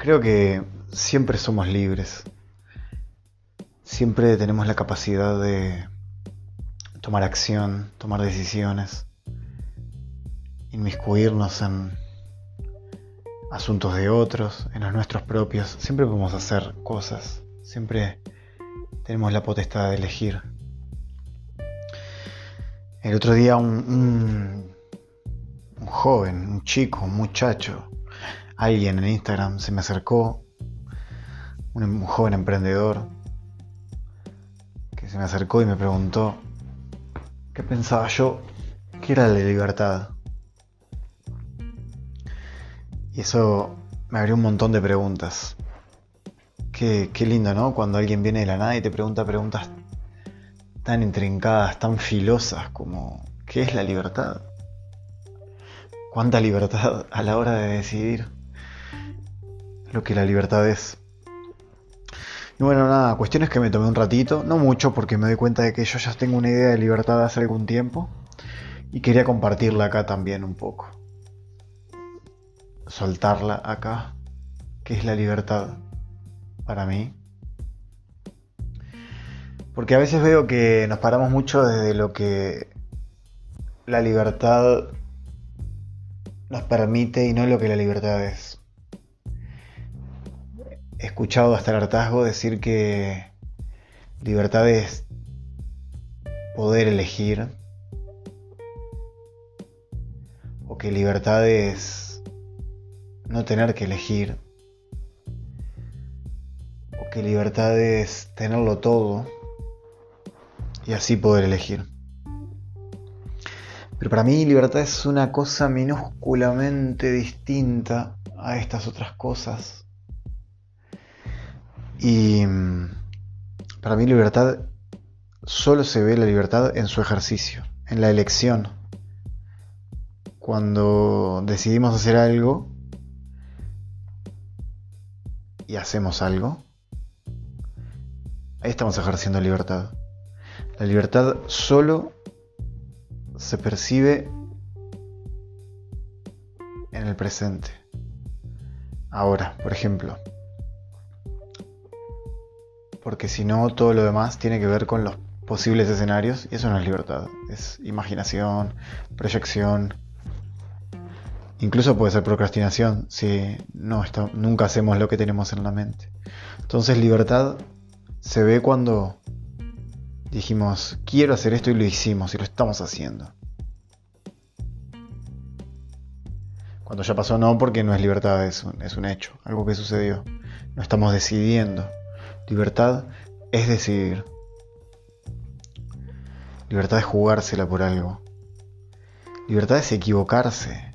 Creo que siempre somos libres. Siempre tenemos la capacidad de tomar acción, tomar decisiones, inmiscuirnos en asuntos de otros, en los nuestros propios. Siempre podemos hacer cosas. Siempre tenemos la potestad de elegir. El otro día un, joven, un chico, un muchacho, alguien en Instagram se me acercó, un, joven emprendedor, que se me acercó y me preguntó qué pensaba yo que era la libertad. Y eso me abrió un montón de preguntas. Qué, qué lindo, ¿no? Cuando alguien viene de la nada y te pregunta preguntas tan intrincadas, tan filosas como ¿qué es la libertad? ¿Cuánta libertad a la hora de decidir lo que la libertad es? Y bueno, nada, cuestiones que me tomé un ratito, no mucho porque me doy cuenta de que yo ya tengo una idea de libertad hace algún tiempo y quería compartirla acá también un poco. Soltarla acá, ¿qué es la libertad para mí? Porque a veces veo que nos paramos mucho desde lo que la libertad nos permite y no lo que la libertad es. He escuchado hasta el hartazgo decir que libertad es poder elegir o que libertad es no tener que elegir o que libertad es tenerlo todo y así poder elegir. Pero para mí libertad es una cosa minúsculamente distinta a estas otras cosas. Y mm, para mí libertad solo se ve la libertad en su ejercicio, en la elección. Cuando decidimos hacer algo y hacemos algo, ahí estamos ejerciendo libertad. La libertad solo se percibe en el presente. Ahora, por ejemplo. Porque si no, todo lo demás tiene que ver con los posibles escenarios y eso no es libertad. Es imaginación, proyección. Incluso puede ser procrastinación si nunca hacemos lo que tenemos en la mente. Entonces libertad se ve cuando dijimos, quiero hacer esto y lo hicimos y lo estamos haciendo. Cuando ya pasó no, porque no es libertad, es un hecho, algo que sucedió. No estamos decidiendo. Libertad es decidir. Libertad es jugársela por algo. Libertad es equivocarse.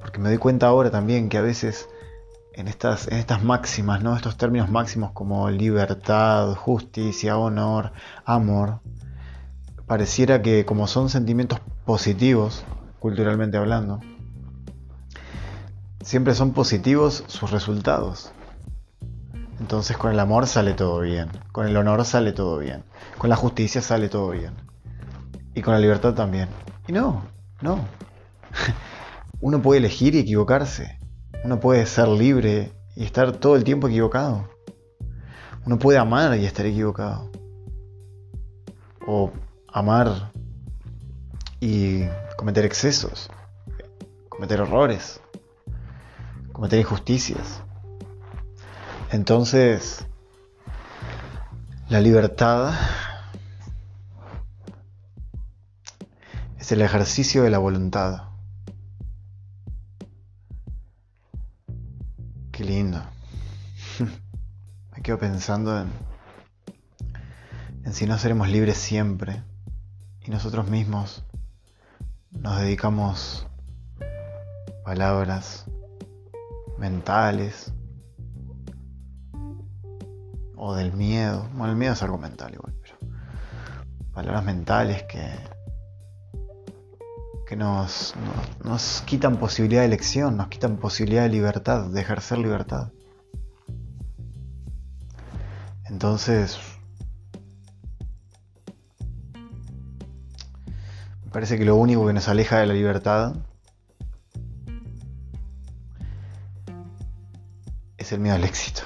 Porque me doy cuenta ahora también que a veces en estas, en estas máximas, ¿no? Estos términos máximos como libertad, justicia, honor, amor, pareciera que como son sentimientos positivos, culturalmente hablando, siempre son positivos sus resultados. Entonces con el amor sale todo bien, con el honor sale todo bien, con la justicia sale todo bien. Y con la libertad también. Y no, no. Uno puede elegir y equivocarse. Uno puede ser libre y estar todo el tiempo equivocado. Uno puede amar y estar equivocado. O amar y cometer excesos, cometer errores, cometer injusticias. Entonces, la libertad es el ejercicio de la voluntad. Qué lindo. Me quedo pensando en, en si no seremos libres siempre y nosotros mismos nos dedicamos palabras mentales o del miedo. Bueno, el miedo es algo mental igual, pero palabras mentales que que nos, nos, quitan posibilidad de elección, nos quitan posibilidad de libertad, de ejercer libertad. Entonces, me parece que lo único que nos aleja de la libertad es el miedo al éxito.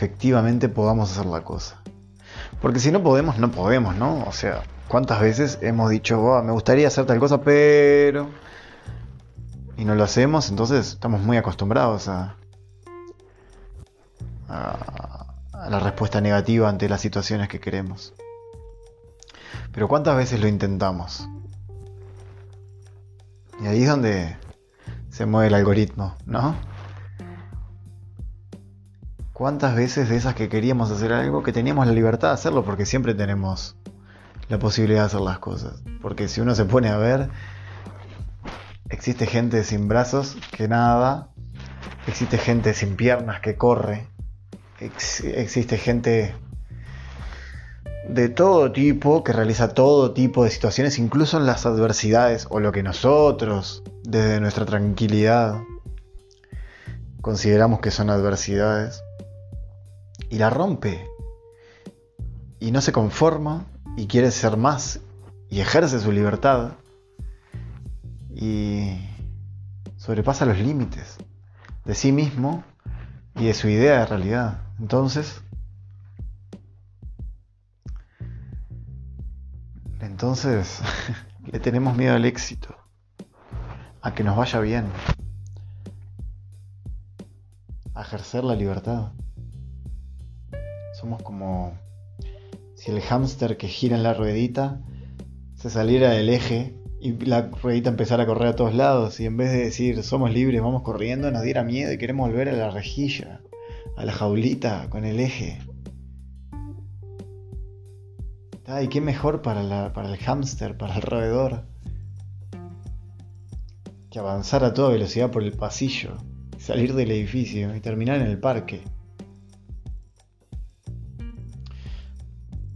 Efectivamente podamos hacer la cosa. Porque si no podemos, no podemos, ¿no? O sea, ¿cuántas veces hemos dicho, me gustaría hacer tal cosa, pero... Y no lo hacemos, entonces estamos muy acostumbrados a la respuesta negativa ante las situaciones que queremos. Pero ¿cuántas veces lo intentamos? Y ahí es donde se mueve el algoritmo, ¿no? ¿Cuántas veces de esas que queríamos hacer algo, que teníamos la libertad de hacerlo, porque siempre tenemos la posibilidad de hacer las cosas? Porque si uno se pone a ver, existe gente sin brazos que nada, existe gente sin piernas que corre, existe gente de todo tipo que realiza todo tipo de situaciones, incluso en las adversidades o lo que nosotros, desde nuestra tranquilidad, consideramos que son adversidades y la rompe. Y no se conforma y quiere ser más y ejerce su libertad y sobrepasa los límites de sí mismo y de su idea de realidad. Entonces, entonces le tenemos miedo al éxito, a que nos vaya bien, a ejercer la libertad. Somos como si el hámster que gira en la ruedita se saliera del eje y la ruedita empezara a correr a todos lados y en vez de decir somos libres, vamos corriendo, nos diera miedo y queremos volver a la rejilla, a la jaulita con el eje. ¿Y qué mejor para el hámster, para el roedor? Que avanzar a toda velocidad por el pasillo, salir del edificio y terminar en el parque.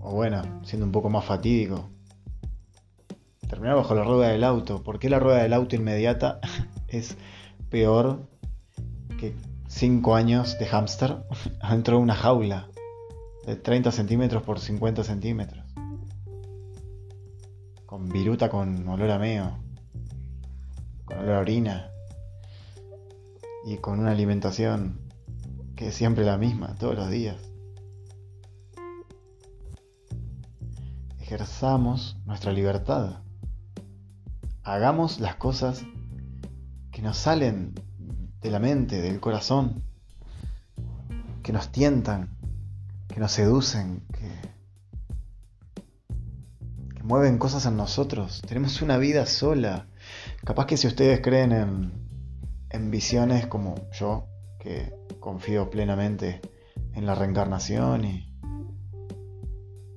O bueno, siendo un poco más fatídico, terminar bajo la rueda del auto. ¿Por qué la rueda del auto inmediata es peor que 5 años de hámster dentro de una jaula de 30 centímetros por 50 centímetros? Con viruta con olor a meo, con olor a orina y con una alimentación que es siempre la misma, todos los días. Ejerzamos nuestra libertad. Hagamos las cosas que nos salen de la mente, del corazón, que nos tientan, que nos seducen, que, mueven cosas en nosotros. Tenemos una vida sola. Capaz que si ustedes creen en, en visiones como yo, que confío plenamente en la reencarnación y,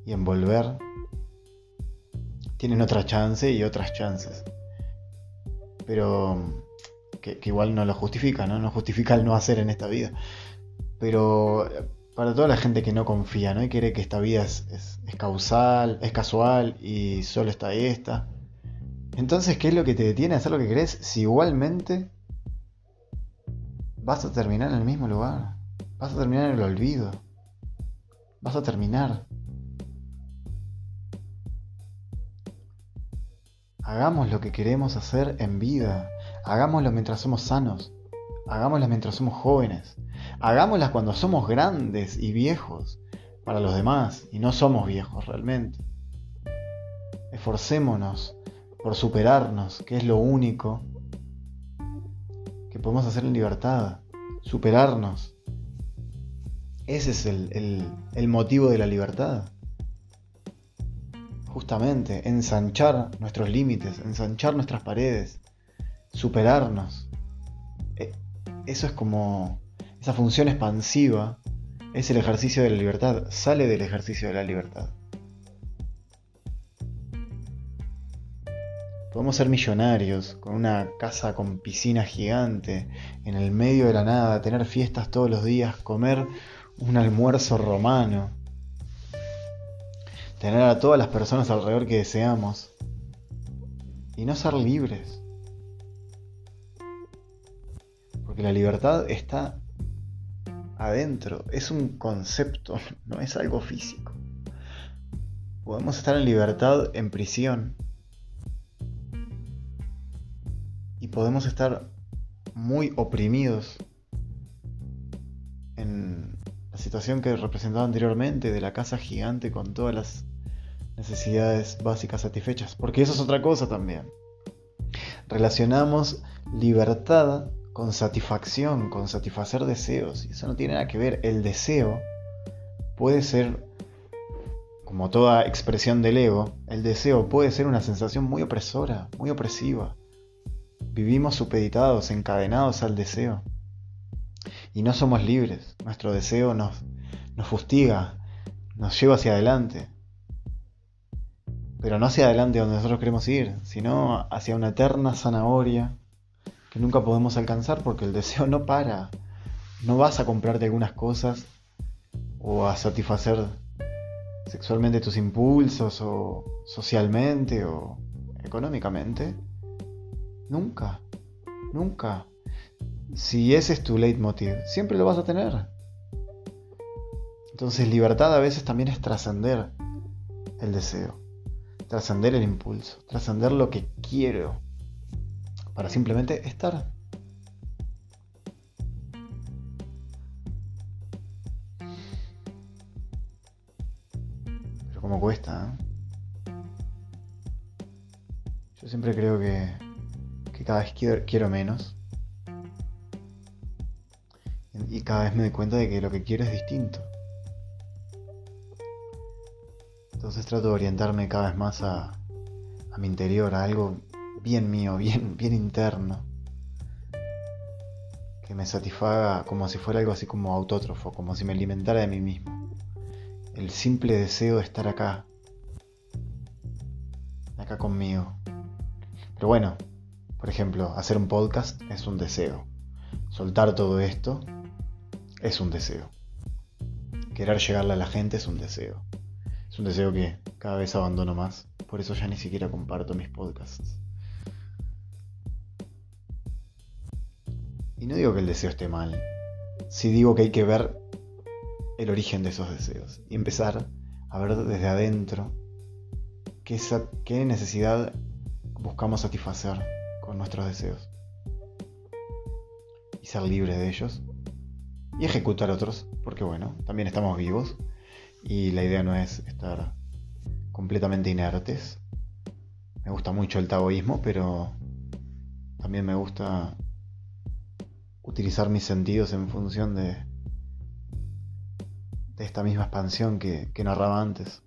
y en volver, tienen otra chance y otras chances. Pero que, igual no lo justifica, ¿no? No justifica el no hacer en esta vida. Pero para toda la gente que no confía, ¿no? Y quiere que esta vida es, es, causal, es casual y solo está esta. Entonces, ¿qué es lo que te detiene a hacer lo que querés si igualmente vas a terminar en el mismo lugar? Vas a terminar en el olvido. Vas a terminar Hagamos lo que queremos hacer en vida. Hagámoslo mientras somos sanos. Hagámoslo mientras somos jóvenes. Hagámoslas cuando somos grandes y viejos para los demás y no somos viejos realmente. Esforcémonos por superarnos, que es lo único que podemos hacer en libertad. Superarnos. Ese es el, el motivo de la libertad justamente, ensanchar nuestros límites, ensanchar nuestras paredes, superarnos. E, eso es como esa función expansiva, es el ejercicio de la libertad, sale del ejercicio de la libertad. Podemos ser millonarios, con una casa con piscina gigante, en el medio de la nada, tener fiestas todos los días, comer un almuerzo romano, tener a todas las personas alrededor que deseamos y no ser libres. Porque la libertad está adentro, es un concepto, no es algo físico. Podemos estar en libertad en prisión y podemos estar muy oprimidos en la situación que representaba anteriormente de la casa gigante con todas las necesidades básicas satisfechas. Porque eso es otra cosa también. Relacionamos libertad con satisfacción, con satisfacer deseos. Y eso no tiene nada que ver. El deseo puede ser, como toda expresión del ego, el deseo puede ser una sensación muy opresora, muy opresiva. Vivimos supeditados, encadenados al deseo. Y no somos libres. Nuestro deseo nos, nos fustiga, nos lleva hacia adelante. Pero no hacia adelante donde nosotros queremos ir, sino hacia una eterna zanahoria que nunca podemos alcanzar porque el deseo no para. No vas a comprarte algunas cosas o a satisfacer sexualmente tus impulsos o socialmente o económicamente. Nunca, nunca. Si ese es tu leitmotiv, siempre lo vas a tener. Entonces libertad a veces también es trascender el deseo, trascender el impulso, trascender lo que quiero para simplemente estar. Pero como cuesta, ¿eh? Yo siempre creo que, que cada vez quiero, quiero menos. Y cada vez me doy cuenta de que lo que quiero es distinto. Entonces trato de orientarme cada vez más a, a mi interior, a algo bien mío, bien, bien interno, que me satisfaga como si fuera algo así como autótrofo, como si me alimentara de mí mismo. El simple deseo de estar acá, acá conmigo. Pero bueno, por ejemplo, hacer un podcast es un deseo. Soltar todo esto es un deseo. Querer llegarle a la gente es un deseo. Es un deseo que cada vez abandono más. Por eso ya ni siquiera comparto mis podcasts. Y no digo que el deseo esté mal, sí digo que hay que ver el origen de esos deseos y empezar a ver desde adentro qué, qué necesidad buscamos satisfacer con nuestros deseos y ser libre de ellos y ejecutar otros, porque bueno, también estamos vivos y la idea no es estar completamente inertes. Me gusta mucho el taoísmo, pero también me gusta utilizar mis sentidos en función de, de esta misma expansión que, que narraba antes.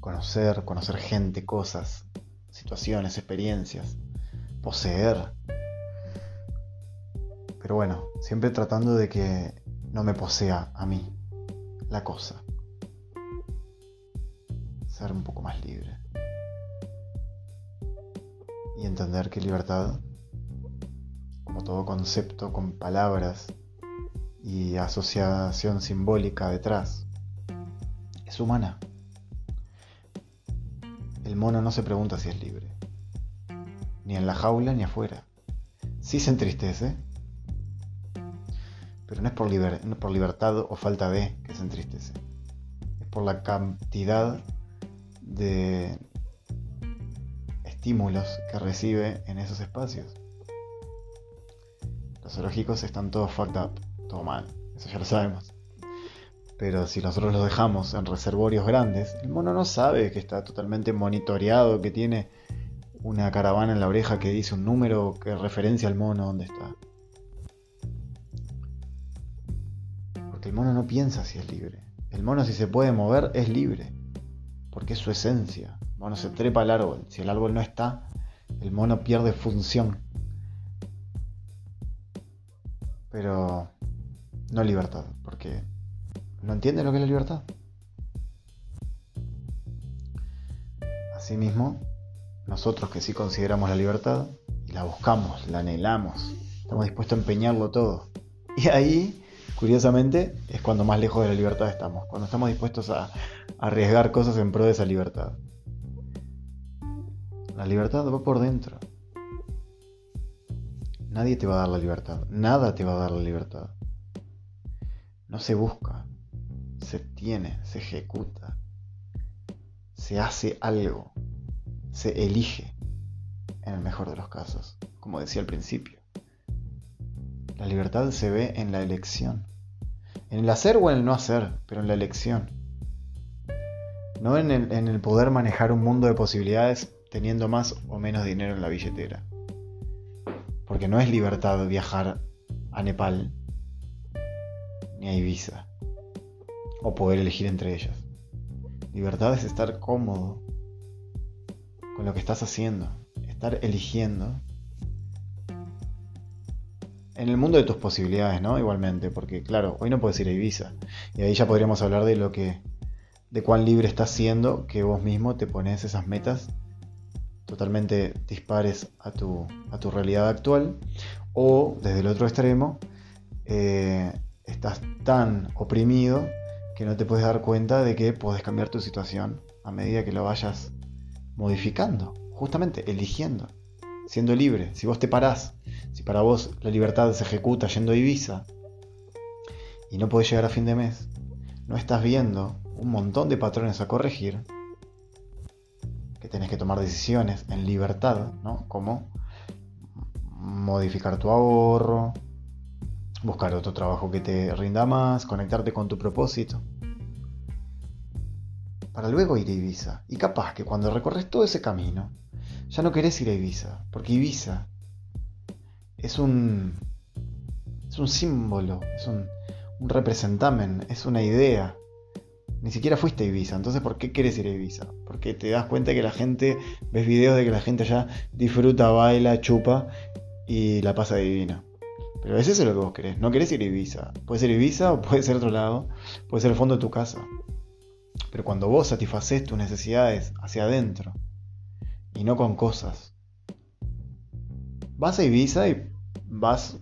Conocer, conocer gente, cosas, situaciones, experiencias, poseer. Pero bueno, siempre tratando de que no me posea a mí la cosa. Ser un poco más libre. Y entender que libertad como todo concepto con palabras y asociación simbólica detrás, es humana. El mono no se pregunta si es libre, ni en la jaula ni afuera. Sí se entristece, pero no es por, por libertad o falta de que se entristece, es por la cantidad de estímulos que recibe en esos espacios. Los zoológicos están todos fucked up, todo mal, eso ya lo sabemos. Pero si nosotros los dejamos en reservorios grandes, el mono no sabe que está totalmente monitoreado, que tiene una caravana en la oreja que dice un número que referencia al mono donde está. Mono no piensa si es libre. El mono si se puede mover es libre. Porque es su esencia. El mono se trepa al árbol. Si el árbol no está, el mono pierde función. pero no libertad, porque no entiende lo que es la libertad. Asimismo, nosotros que sí consideramos la libertad y la buscamos, la anhelamos, estamos dispuestos a empeñarlo todo. Y ahí, curiosamente, es cuando más lejos de la libertad estamos, cuando estamos dispuestos a arriesgar cosas en pro de esa libertad. La libertad va por dentro. Nadie te va a dar la libertad. Nada te va a dar la libertad. No se busca. Se tiene, se ejecuta. Se hace algo. Se elige. En el mejor de los casos. Como decía al principio. La libertad se ve en la elección. En el hacer o en el no hacer, pero en la elección. No en el, en el poder manejar un mundo de posibilidades teniendo más o menos dinero en la billetera. Porque no es libertad viajar a Nepal ni a Ibiza. O poder elegir entre ellas. Libertad es estar cómodo con lo que estás haciendo. Estar eligiendo en el mundo de tus posibilidades, ¿no? Igualmente, porque claro, hoy no puedes ir a Ibiza. Y ahí ya podríamos hablar de lo que. de cuán libre estás siendo que vos mismo te pones esas metas totalmente dispares a tu, a tu realidad actual. O desde el otro extremo, eh, estás tan oprimido que no te puedes dar cuenta de que puedes cambiar tu situación a medida que lo vayas modificando, justamente eligiendo, siendo libre. Si vos te parás si para vos la libertad se ejecuta yendo a Ibiza y no podés llegar a fin de mes, no estás viendo un montón de patrones a corregir, que tenés que tomar decisiones en libertad, ¿no? Como modificar tu ahorro, buscar otro trabajo que te rinda más, conectarte con tu propósito. Para luego ir a Ibiza. Y capaz que cuando recorres todo ese camino, ya no querés ir a Ibiza, porque Ibiza es un, es un símbolo, es un, representamen, es una idea. Ni siquiera fuiste a Ibiza, entonces ¿por qué quieres ir a Ibiza? Porque te das cuenta que la gente, ves videos de que la gente allá disfruta, baila, chupa y la pasa divina. Pero es eso lo que vos querés, no querés ir a Ibiza. Puede ser Ibiza o puede ser otro lado, puede ser el fondo de tu casa. Pero cuando vos satisfaces tus necesidades hacia adentro y no con cosas, vas a Ibiza y vas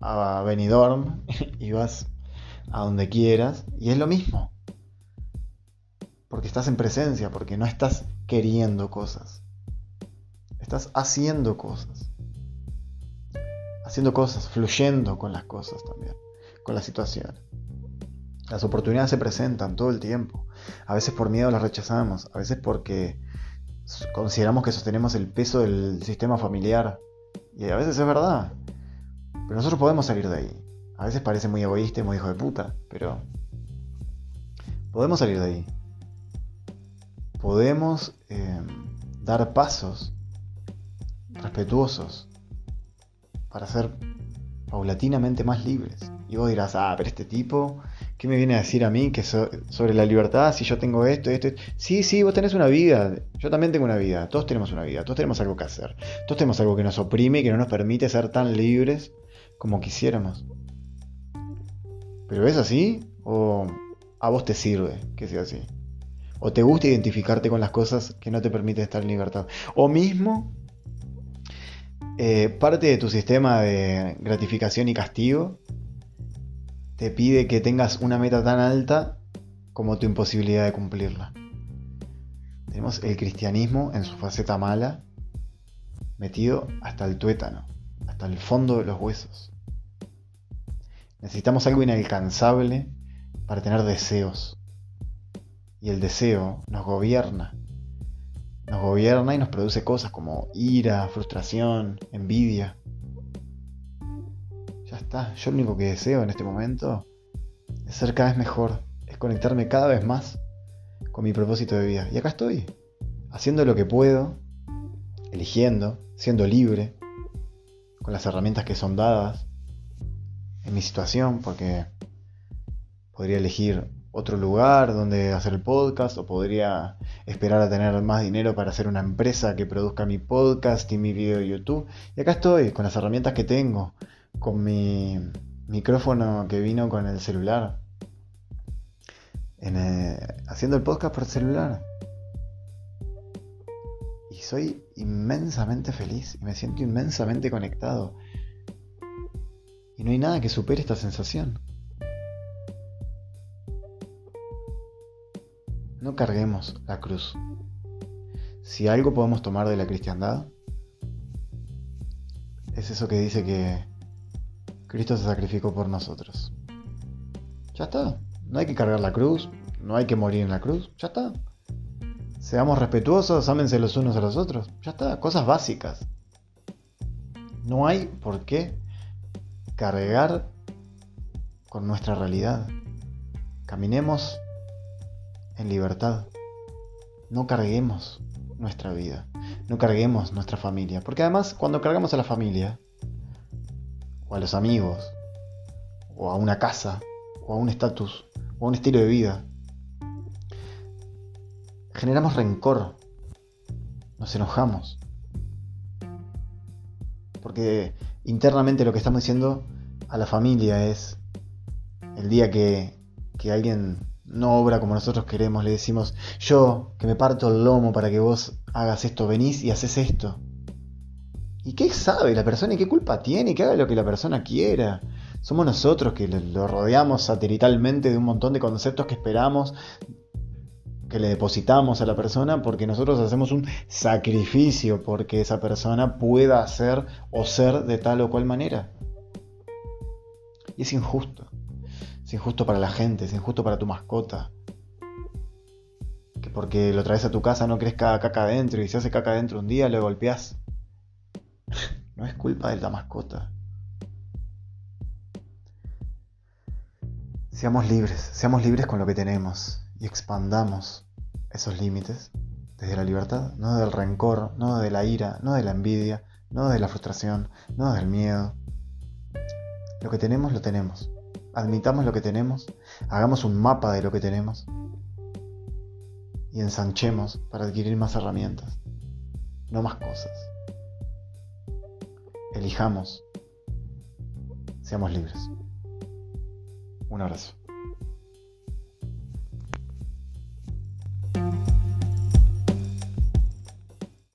a Benidorm y vas a donde quieras y es lo mismo. Porque estás en presencia, porque no estás queriendo cosas. Estás haciendo cosas. Haciendo cosas, fluyendo con las cosas también, con la situación. Las oportunidades se presentan todo el tiempo. A veces por miedo las rechazamos, a veces porque consideramos que sostenemos el peso del sistema familiar. Y a veces es verdad. Pero nosotros podemos salir de ahí. A veces parece muy egoísta y muy hijo de puta, pero podemos salir de ahí. Podemos em, dar pasos respetuosos para ser paulatinamente más libres. Y vos dirás, ah, pero este tipo ¿Qué me viene a decir a mí que sobre la libertad? Si yo tengo esto, esto, esto. Sí, sí, vos tenés una vida. Yo también tengo una vida. Todos tenemos una vida. Todos tenemos algo que hacer. Todos tenemos algo que nos oprime y que no nos permite ser tan libres como quisiéramos. ¿Pero es así? ¿O a vos te sirve que sea así? ¿O te gusta identificarte con las cosas que no te permiten estar en libertad? ¿O mismo eh, parte de tu sistema de gratificación y castigo te pide que tengas una meta tan alta como tu imposibilidad de cumplirla. Tenemos el cristianismo en su faceta mala, metido hasta el tuétano, hasta el fondo de los huesos. Necesitamos algo inalcanzable para tener deseos. Y el deseo nos gobierna. Nos gobierna y nos produce cosas como ira, frustración, envidia yo lo único que deseo en este momento es ser cada vez mejor, es conectarme cada vez más con mi propósito de vida. Y acá estoy, haciendo lo que puedo, eligiendo, siendo libre, con las herramientas que son dadas en mi situación, porque podría elegir otro lugar donde hacer el podcast o podría esperar a tener más dinero para hacer una empresa que produzca mi podcast y mi video de YouTube. Y acá estoy con las herramientas que tengo, con mi micrófono que vino con el celular. haciendo el podcast por el celular. Y soy inmensamente feliz y me siento inmensamente conectado. Y no hay nada que supere esta sensación. No carguemos la cruz. Si algo podemos tomar de la cristiandad, es eso que dice que Cristo se sacrificó por nosotros. Ya está. No hay que cargar la cruz, no hay que morir en la cruz, ya está. Seamos respetuosos, ámense los unos a los otros, ya está. Cosas básicas. No hay por qué cargar con nuestra realidad. Caminemos en libertad. No carguemos nuestra vida. No carguemos nuestra familia. Porque además cuando cargamos a la familia, o a los amigos, o a una casa, o a un estatus, o a un estilo de vida, generamos rencor. Nos enojamos. Porque internamente lo que estamos diciendo a la familia es, el día que, que alguien no obra como nosotros queremos, le decimos, yo que me parto el lomo para que vos hagas esto, venís y haces esto. ¿Y qué sabe la persona y qué culpa tiene? Que haga lo que la persona quiera. Somos nosotros que lo rodeamos satelitalmente de un montón de conceptos que esperamos, que le depositamos a la persona porque nosotros hacemos un sacrificio porque esa persona pueda hacer o ser de tal o cual manera. Y es injusto. Es injusto para la gente, es injusto para tu mascota. Que porque lo traes a tu casa no crezca caca adentro y si hace caca adentro un día le golpeas. No es culpa de la mascota. Seamos libres, seamos libres con lo que tenemos y expandamos esos límites desde la libertad, no del rencor, no de la ira, no de la envidia, no de la frustración, no del miedo. Lo que tenemos, lo tenemos admitamos lo que tenemos, hagamos un mapa de lo que tenemos y ensanchemos para adquirir más herramientas, no más cosas. Elijamos, seamos libres. Un abrazo.